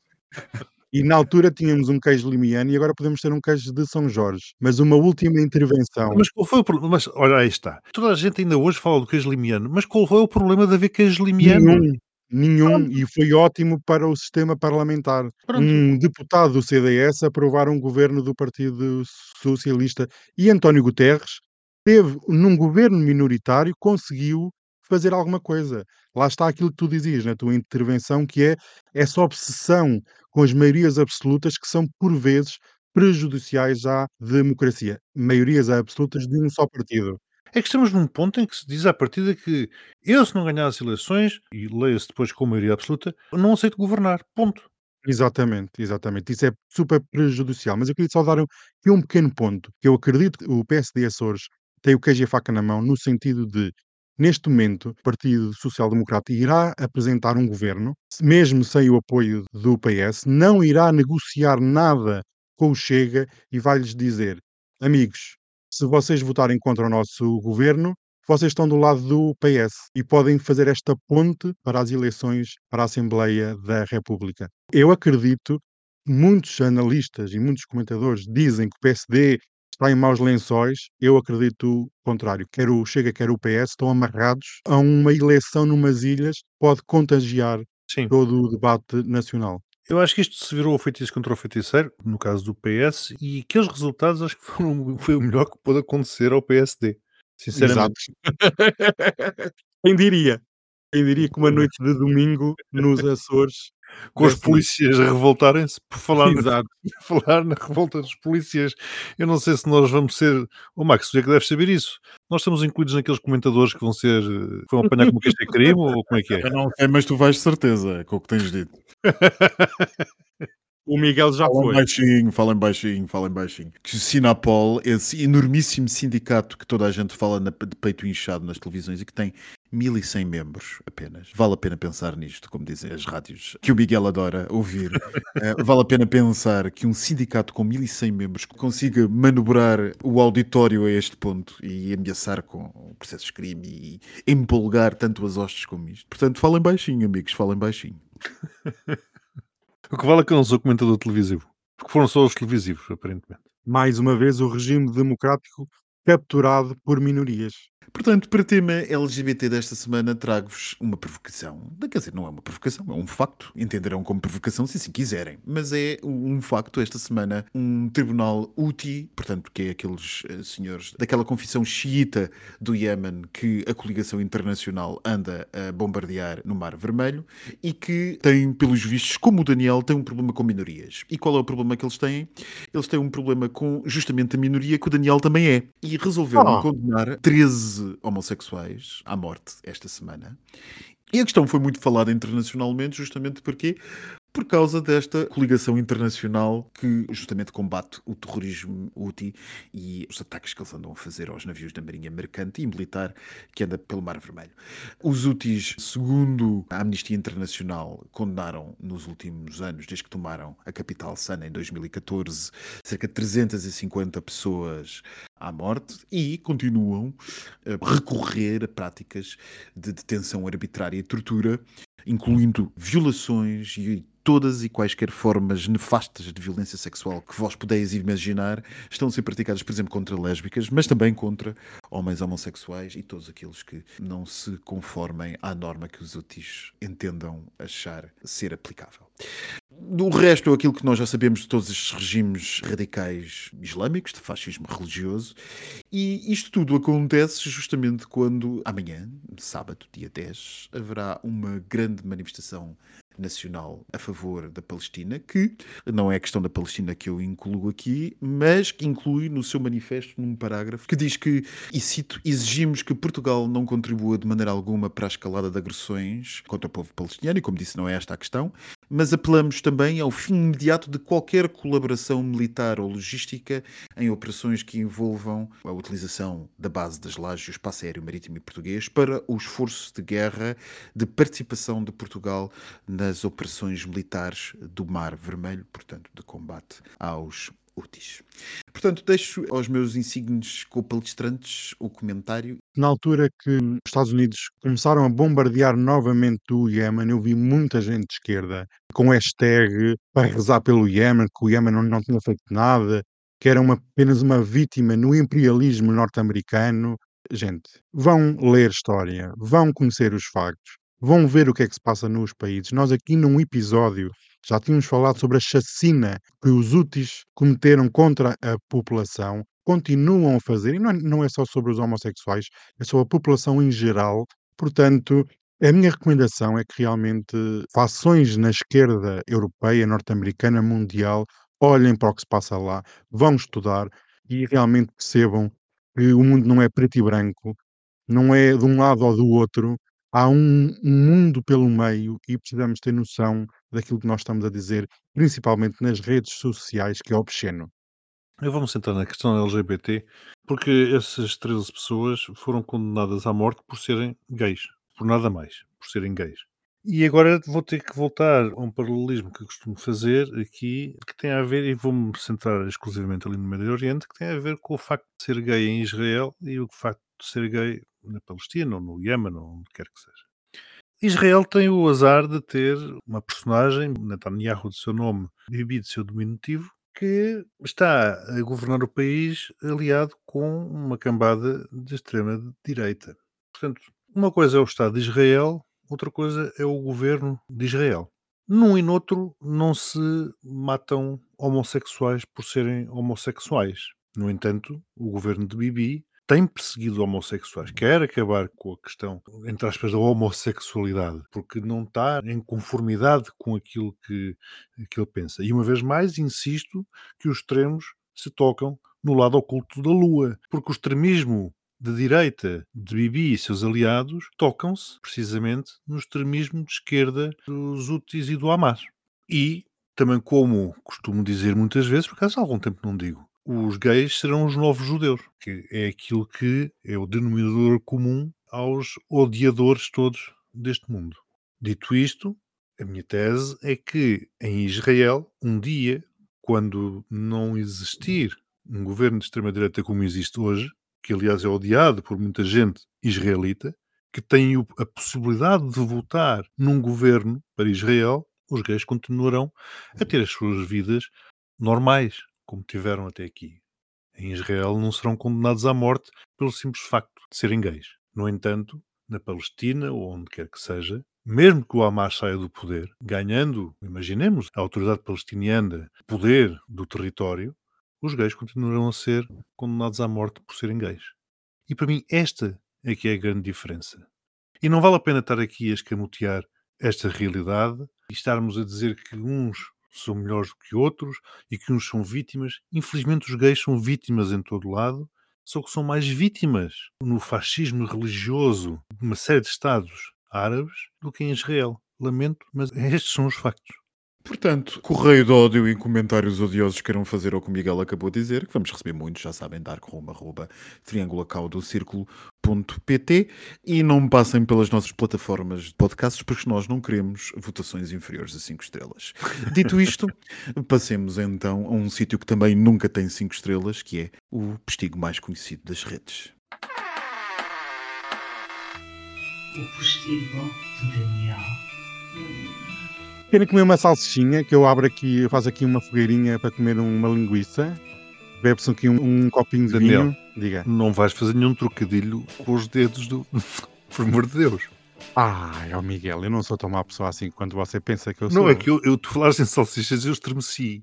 E na altura tínhamos um queijo limiano e agora podemos ter um queijo de São Jorge. Mas uma última intervenção. Mas qual foi o problema? Mas olha, aí está. Toda a gente ainda hoje fala do queijo limiano, mas qual foi o problema de haver queijo limiano? Nenhum, nenhum, e foi ótimo para o sistema parlamentar. Pronto. Um deputado do CDS aprovar um governo do Partido Socialista e António Guterres teve, num governo minoritário, conseguiu fazer alguma coisa. Lá está aquilo que tu dizias na tua intervenção, que é essa obsessão com as maiorias absolutas que são, por vezes, prejudiciais à democracia. Maiorias absolutas de um só partido. É que estamos num ponto em que se diz à partida que eu, se não ganhar as eleições, e leia-se depois com maioria absoluta, não aceito governar. Ponto. Exatamente, exatamente. Isso é super prejudicial. Mas eu queria só dar um, aqui um pequeno ponto, que eu acredito que o PSD Açores tem o queijo e a faca na mão, no sentido de, neste momento, o Partido Social Democrata irá apresentar um governo, mesmo sem o apoio do PS, não irá negociar nada com o Chega e vai-lhes dizer, amigos, se vocês votarem contra o nosso governo, vocês estão do lado do PS e podem fazer esta ponte para as eleições para a Assembleia da República. Eu acredito muitos analistas e muitos comentadores dizem que o PSD está em maus lençóis. Eu acredito o contrário. Quer o Chega, quer o PS estão amarrados a uma eleição numas ilhas que pode contagiar Sim. todo o debate nacional. Eu acho que isto se virou o feitiço contra o feiticeiro, no caso do PS, e aqueles resultados acho que foram, foi o melhor que pôde acontecer ao PSD. Sinceramente. Exato. Quem diria? Quem diria que uma noite de domingo nos Açores Com os desse- polícias a revoltarem-se por falar na, falar na revolta dos polícias. Eu não sei se nós vamos ser. O Max, tu é que deves saber isso. Nós estamos incluídos naqueles comentadores que vão ser. que vão apanhar como queixa de crime ou como é que é? Eu não sei, mas tu vais de certeza, é com o que tens dito. O Miguel já Falem foi. baixinho, falem baixinho, falem baixinho. Que o Sinapol, esse enormíssimo sindicato que toda a gente fala na- de peito inchado nas televisões e que tem 1100 membros apenas. Vale a pena pensar nisto, como dizem as rádios que o Miguel adora ouvir. Eh, vale a pena pensar que um sindicato com 1100 membros consiga manobrar o auditório a este ponto e ameaçar com processos de crime e empolgar tanto as hostes como isto. Portanto, falem baixinho, amigos, falem baixinho. O que vale é que eu não sou comentador televisivo. Porque foram só os televisivos, aparentemente. Mais uma vez, o regime democrático capturado por minorias. Portanto, para tema LGBT desta semana, trago-vos uma provocação. Quer dizer, não é uma provocação, é um facto. Entenderão como provocação se assim quiserem. Mas é um facto. Esta semana, um tribunal UTI, portanto, que é aqueles eh, senhores daquela confissão xiita do Iémen que a coligação internacional anda a bombardear no Mar Vermelho e que tem, pelos vistos, como o Daniel, tem um problema com minorias. E qual é o problema que eles têm? Eles têm um problema com justamente a minoria que o Daniel também é. E resolveram Ah. condenar 13 homossexuais à morte esta semana. E a questão foi muito falada internacionalmente, justamente porque por causa desta coligação internacional que justamente combate o terrorismo Houthi e os ataques que eles andam a fazer aos navios da Marinha Mercante e Militar que anda pelo Mar Vermelho. Os Houthis, segundo a Amnistia Internacional, condenaram nos últimos anos, desde que tomaram a capital Sana em 2014, cerca de 350 pessoas à morte e continuam a recorrer a práticas de detenção arbitrária e tortura, incluindo violações e todas e quaisquer formas nefastas de violência sexual que vós podeis imaginar estão a ser praticadas, por exemplo, contra lésbicas, mas também contra homens homossexuais e todos aqueles que não se conformem à norma que os UTIs entendam achar ser aplicável. Do resto, aquilo que nós já sabemos de todos estes regimes radicais islâmicos, de fascismo religioso, e isto tudo acontece justamente quando amanhã, sábado, dia 10, haverá uma grande manifestação nacional a favor da Palestina, que não é a questão da Palestina que eu incluo aqui, mas que inclui no seu manifesto num parágrafo que diz que, e cito, exigimos que Portugal não contribua de maneira alguma para a escalada de agressões contra o povo palestiniano, e como disse, não é esta a questão, mas apelamos também ao fim imediato de qualquer colaboração militar ou logística em operações que envolvam a utilização da base das lajes e o espaço aéreo marítimo e português para o esforço de guerra de participação de Portugal nas operações militares do Mar Vermelho, portanto, de combate aos úteis. Portanto, deixo aos meus insignes co-palestrantes o comentário. Na altura que os Estados Unidos começaram a bombardear novamente o Iémen, eu vi muita gente de esquerda com hashtag para rezar pelo Iémen, que o Iémen não, não tinha feito nada, que era uma, apenas uma vítima no imperialismo norte-americano. Gente, vão ler história, vão conhecer os factos, vão ver o que é que se passa nos países. Nós aqui num episódio já tínhamos falado sobre a chacina que os úteis cometeram contra a população, continuam a fazer, e não é, não é só sobre os homossexuais, é sobre a população em geral. Portanto, a minha recomendação é que realmente fações na esquerda europeia, norte-americana, mundial, olhem para o que se passa lá, vão estudar e realmente percebam que o mundo não é preto e branco, não é de um lado ou do outro, há um, um mundo pelo meio e precisamos ter noção daquilo que nós estamos a dizer, principalmente nas redes sociais, que é obsceno. Eu vou-me centrar na questão LGBT, porque essas 13 pessoas foram condenadas à morte por serem gays, por nada mais, por serem gays. E agora vou ter que voltar a um paralelismo que eu costumo fazer aqui, que tem a ver, e vou-me centrar exclusivamente ali no Médio Oriente, que tem a ver com o facto de ser gay em Israel e o facto de ser gay na Palestina ou no Iémen ou onde quer que seja. Israel tem o azar de ter uma personagem, Netanyahu de seu nome, Bibi de seu diminutivo, que está a governar o país aliado com uma cambada de extrema direita. Portanto, uma coisa é o Estado de Israel, outra coisa é o governo de Israel. Num e noutro não se matam homossexuais por serem homossexuais. No entanto, o governo de Bibi tem perseguido homossexuais, quer acabar com a questão, entre aspas, da homossexualidade, porque não está em conformidade com aquilo que, que ele pensa. E uma vez mais, insisto que os extremos se tocam no lado oculto da Lua, porque o extremismo de direita de Bibi e seus aliados tocam-se precisamente no extremismo de esquerda dos Houthis e do Hamas. E também, como costumo dizer muitas vezes, por acaso há algum tempo não digo, os gays serão os novos judeus, que é aquilo que é o denominador comum aos odiadores todos deste mundo. Dito isto, a minha tese é que em Israel, um dia, quando não existir um governo de extrema-direita como existe hoje, que aliás é odiado por muita gente israelita, que tem a possibilidade de votar num governo para Israel, os gays continuarão a ter as suas vidas normais, como tiveram até aqui. Em Israel não serão condenados à morte pelo simples facto de serem gays. No entanto, na Palestina ou onde quer que seja, mesmo que o Hamas saia do poder, ganhando, imaginemos, a autoridade palestiniana poder do território, os gays continuarão a ser condenados à morte por serem gays. E para mim esta é que é a grande diferença. E não vale a pena estar aqui a escamotear esta realidade e estarmos a dizer que uns são melhores do que outros e que uns são vítimas. Infelizmente, os gays são vítimas em todo lado, só que são mais vítimas no fascismo religioso de uma série de Estados árabes do que em Israel. Lamento, mas estes são os factos. Portanto, correio de ódio e comentários odiosos queiram fazer ao que o Miguel acabou de dizer, que vamos receber muitos, já sabem, darkroom.triangulacaudo.pt e não passem pelas nossas plataformas de podcasts porque nós não queremos votações inferiores a 5 estrelas. Dito isto, passemos então a um sítio que também nunca tem 5 estrelas, que é o postigo mais conhecido das redes. O postigo de Daniel. Querem comer uma salsichinha que eu abro aqui, eu faço aqui uma fogueirinha para comer uma linguiça. Bebe-se aqui um, um copinho de Daniel. vinho. Diga. Não vais fazer nenhum trocadilho com os dedos do. Por amor de Deus. Ai, ó Miguel, eu não sou tão má pessoa assim quanto você pensa que eu sou. Não, é que eu, eu tu falaste em salsichas e eu estremeci.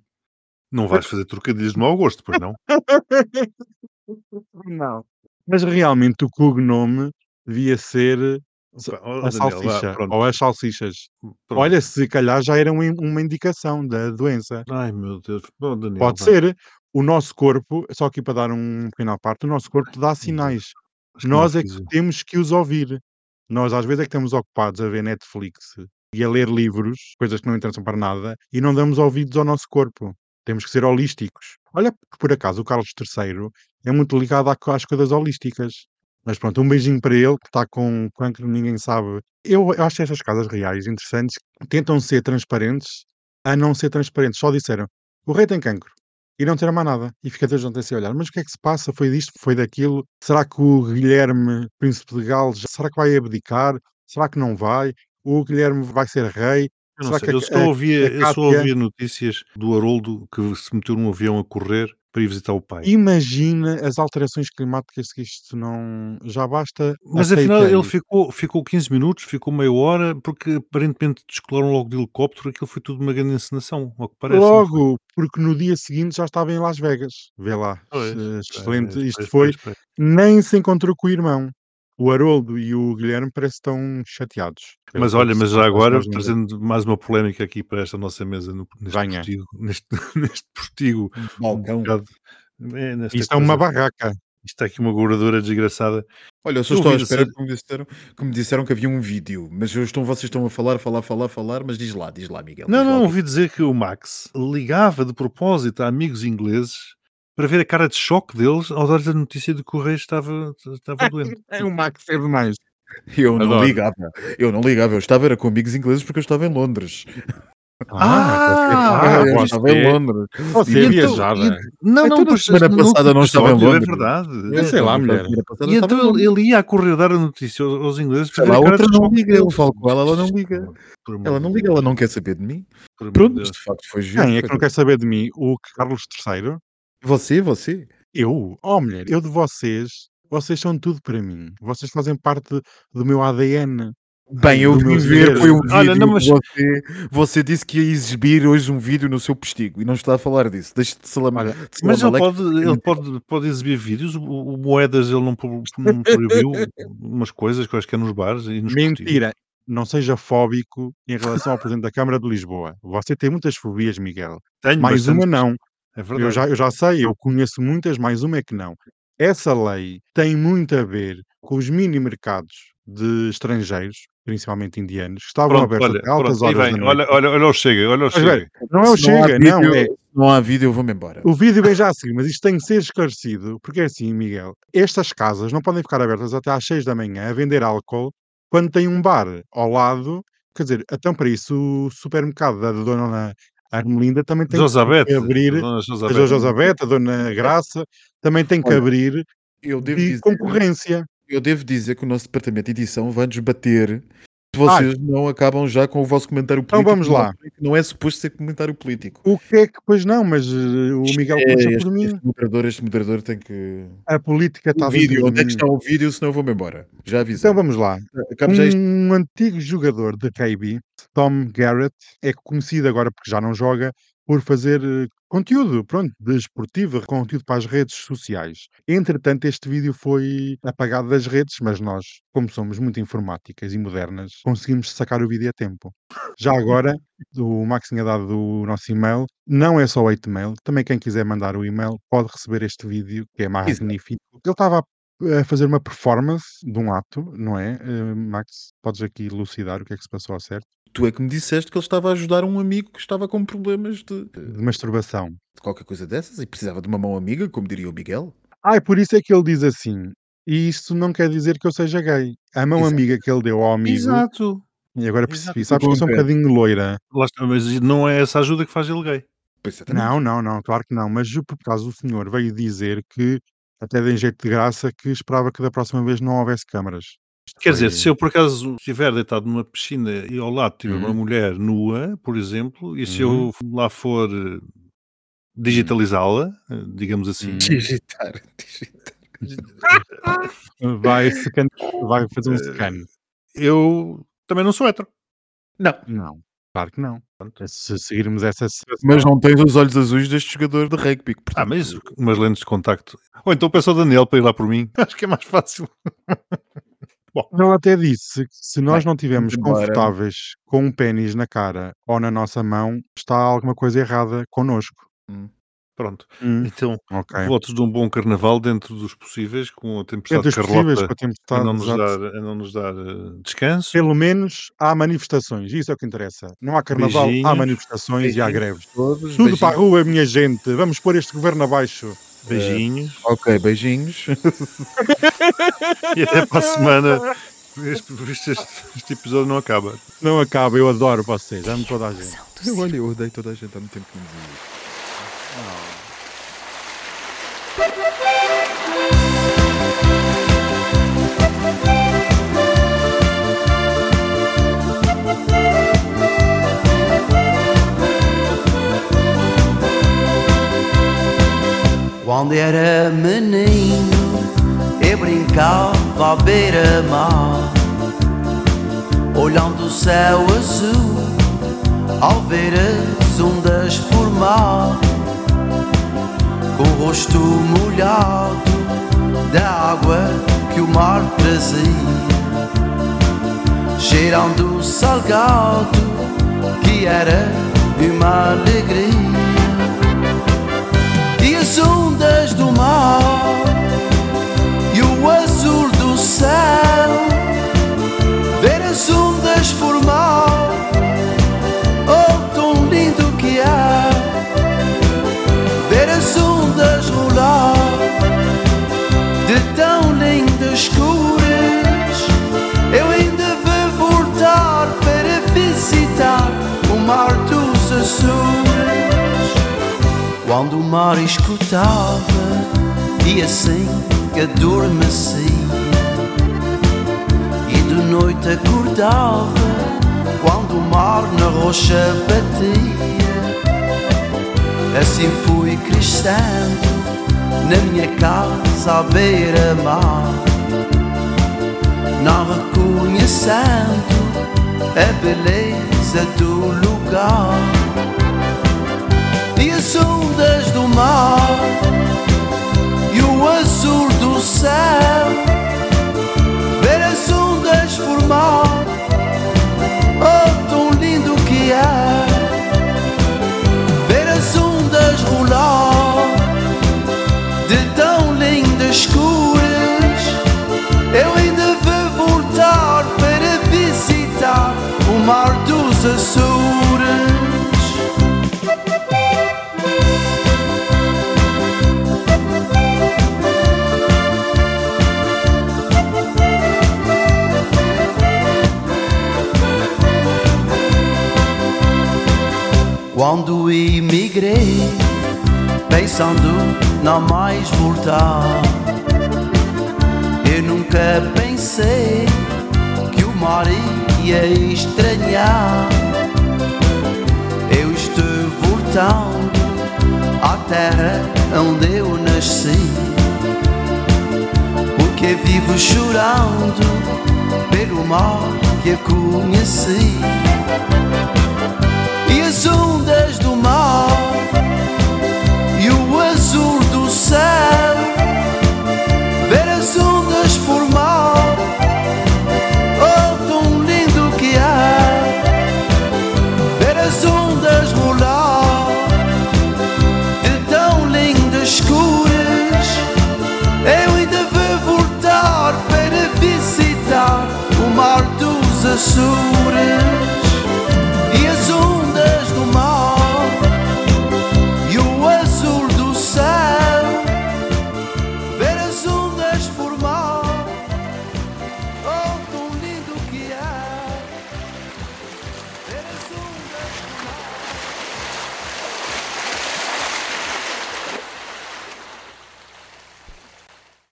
Não vais fazer trocadilhos de mau gosto, pois não? Não. Mas realmente o cognome devia ser A Daniel, vá, ou as salsichas. pronto. Olha, se calhar já era uma indicação da doença. Ai meu Deus, Daniel, Pode vá. ser. O nosso corpo, só aqui para dar um pequeno à parte, o nosso corpo dá sinais. acho Nós é que fisio. temos que os ouvir. Nós às vezes é que estamos ocupados a ver Netflix e a ler livros, coisas que não interessam para nada, e não damos ouvidos ao nosso corpo. Temos que ser holísticos. Olha, por acaso o Carlos III é muito ligado às coisas holísticas. Mas pronto, um beijinho para ele, que está com cancro, ninguém sabe. Eu, eu acho estas casas reais interessantes, tentam ser transparentes, a não ser transparentes. Só disseram, o rei tem cancro. E não disseram mais nada. E fica gente assim a olhar. Mas o que é que se passa? Foi disto? Foi daquilo? Será que o Guilherme, príncipe de Gales, será que vai abdicar? Será que não vai? O Guilherme vai ser rei? Eu não Será sei, que eu a, só a, ouvia, a eu só Cátia ouvia notícias do Haroldo que se meteu num avião a correr para ir visitar o pai. Imagina as alterações climáticas que isto não. Já basta. Mas afinal ele ficou, ficou 15 minutos, ficou meia hora, porque aparentemente descolaram logo de helicóptero, aquilo foi tudo uma grande encenação, ao que parece? Logo, porque no dia seguinte já estava em Las Vegas. Vê lá. Pois, Excelente. pois, Isto pois, foi. Nem se encontrou com o irmão. O Haroldo e o Guilherme parece que estão chateados. pelo Mas olha, mas já agora, trazendo mais uma polémica aqui para esta nossa mesa, no- neste Venha. postigo, neste, neste postigo, um Balcão. bocado, é, nesta Isto é uma coisa, barraca. isto está aqui uma gordura desgraçada. Olha, eu só estou à espera que me, disseram, que me disseram que havia um vídeo, mas eu estou, vocês estão a falar, falar, falar, falar, mas diz lá, diz lá, Miguel. Não, lá não, que- ouvi dizer que o Max ligava de propósito a amigos ingleses para ver a cara de choque deles ao dar a notícia de que o rei estava, estava doente. É o Max é demais. Eu não Adoro. ligava, eu não ligava, eu estava era com amigos ingleses porque eu estava em Londres. Ah, eu você- estava em Londres. Você E é então- viajada. e- não, Então, não, pois, semana no passada não estava em episódio, Londres. É verdade. Eu sei lá, mulher. E eu então ele, ia a correr dar a notícia aos, aos ingleses para lá, a outra não liga, eu falo com ela, ela não liga. Ela não liga, ela não quer saber de mim. Pronto, mas de facto foi giro. Quem é que não quer saber de mim? O Carlos III? Você, você. Eu? Oh, mulher, eu de vocês, vocês são tudo para mim. Vocês fazem parte do meu ADN. Bem, eu vim ver, foi um vídeo Olha, não, mas- você, você disse que ia exibir hoje um vídeo no seu postigo e não está a falar disso. Deixe de se lembrar. Olha, Mas ele pode, ele pode, pode exibir vídeos. O, o Moedas ele não, não proibiu umas coisas que eu acho que é nos bares e nos postigos. Mentira. Não seja fóbico em relação ao Presidente da Câmara de Lisboa. Você tem muitas fobias, Miguel. Tenho Mais uma não. É verdade. Eu já, eu já sei, eu conheço muitas, mais uma é que não. Essa lei tem muito a ver com os mini mercados de estrangeiros, principalmente indianos, que estavam Pronto, abertos olha, até altas pronto, horas vem. da noite. Olha, olha, olha o Chega, olha o Chega. não é o não Chega, não, vídeo- é. se não há vídeo, eu vou-me embora. O vídeo vem já a seguir, mas isto tem que ser esclarecido, porque é assim, Miguel, estas casas não podem ficar abertas até às 6 da manhã a vender álcool quando tem um bar ao lado. Quer dizer, então para isso o supermercado da dona Armelinda também tem Josabete. que abrir, a. Dona Josabete, a dona Graça, também tem que Olha, abrir Eu devo, de dizer, concorrência. eu devo dizer que o nosso departamento de edição vai-nos bater vocês não acabam já com o vosso comentário Então político. vamos lá. Não é suposto ser comentário político. O que é que, pois não, mas eh, o Miguel É, puxa este, por mim. este moderador, este moderador tem que. A política está vídeo, de onde é que está o vídeo? Senão eu vou-me embora. Já avisei. Então vamos lá. Acabo já isto. Um antigo jogador de rugby, Tom Garrett, é conhecido agora porque já não joga por fazer eh, conteúdo, pronto, desportivo, conteúdo para as redes sociais. Entretanto, este vídeo foi apagado das redes, mas nós, como somos muito informáticas e modernas, conseguimos sacar o vídeo a tempo. Já agora, o Max tinha dado o nosso e-mail, não é só o 8mail, também quem quiser mandar o e-mail pode receber este vídeo, que é magnífico. Ele estava a a fazer uma performance de um ato, não é? Eh, Max, podes aqui elucidar o que é que se passou ao certo? Tu é que me disseste que ele estava a ajudar um amigo que estava com problemas de, De masturbação. de qualquer coisa dessas e precisava de uma mão amiga, como diria o Miguel. Ah, e por isso é que ele diz assim. E isso não quer dizer que eu seja gay. A mão Exato. amiga que ele deu ao amigo, Exato. e agora Exato. percebi, sabes que eu sou um bocadinho loira. Lá está, mas não é essa ajuda que faz ele gay. Não, não, não, claro que não. Mas por acaso o senhor veio dizer que, até de jeito de graça, que esperava que da próxima vez não houvesse câmaras. Quer foi- dizer, se eu por acaso estiver deitado numa piscina e ao lado tiver uma Uhum. mulher nua, por exemplo, e se Uhum. eu lá for eh, digitalizá-la, eh, digamos assim, Uhum. Digitar, digitar. vai, scan- vai fazer Eh, um scan. eu também não sou hétero. Não, Não, claro que não. Se seguirmos essa mas não tens os olhos azuis deste jogador de rugby. Ah, portanto, mas umas lentes de contacto. Ou então peço ao Daniel para ir lá por mim. Acho que é mais fácil. Ela até disse que se nós Bem, não estivermos embora. confortáveis com um pênis na cara ou na nossa mão, está alguma coisa errada connosco. Pronto. Hum, Então, ok. votos de um bom carnaval dentro dos possíveis, com a tempestade Dentro dos possíveis, Carlota a a tempestade, não nos exato. dar, a não nos dar eh, descanso. Pelo menos há manifestações, isso é o que interessa. Não há carnaval, há Beijinhos. manifestações e há Beijinhos greves. Todos, Tudo para a beijinhos. rua, minha gente. Vamos pôr este governo abaixo. Beijinhos. Ok, beijinhos. E até para a semana. Este, este, este- episódio não acaba. Não acaba, eu adoro vocês, amo toda a gente. Eu, olha, eu odeio toda a gente há muito tempo que não dizia isso. Quando era menino, eu brincava à beira-mar, olhando o céu azul, ao ver as ondas formar, rosto molhado da água que o mar trazia, cheirando salgado, que era uma alegria. E as ondas do mar quando o mar escutava e assim adormecia. E de noite acordava quando o mar na rocha batia. Assim fui crescendo na minha casa à beira-mar. Não reconhecendo a beleza do lugar as ondas do mar e o azul do céu. Ver as ondas formar oh tão lindo que é. Ver as ondas rolar de tão lindas cores. Eu ainda vou voltar para visitar o mar dos Açores Quando imigrei, pensando não mais voltar, eu nunca pensei que o mar ia estranhar. Eu estou voltando à terra onde eu nasci, porque vivo chorando pelo mar que eu conheci e as ondas do mar e o azul do céu.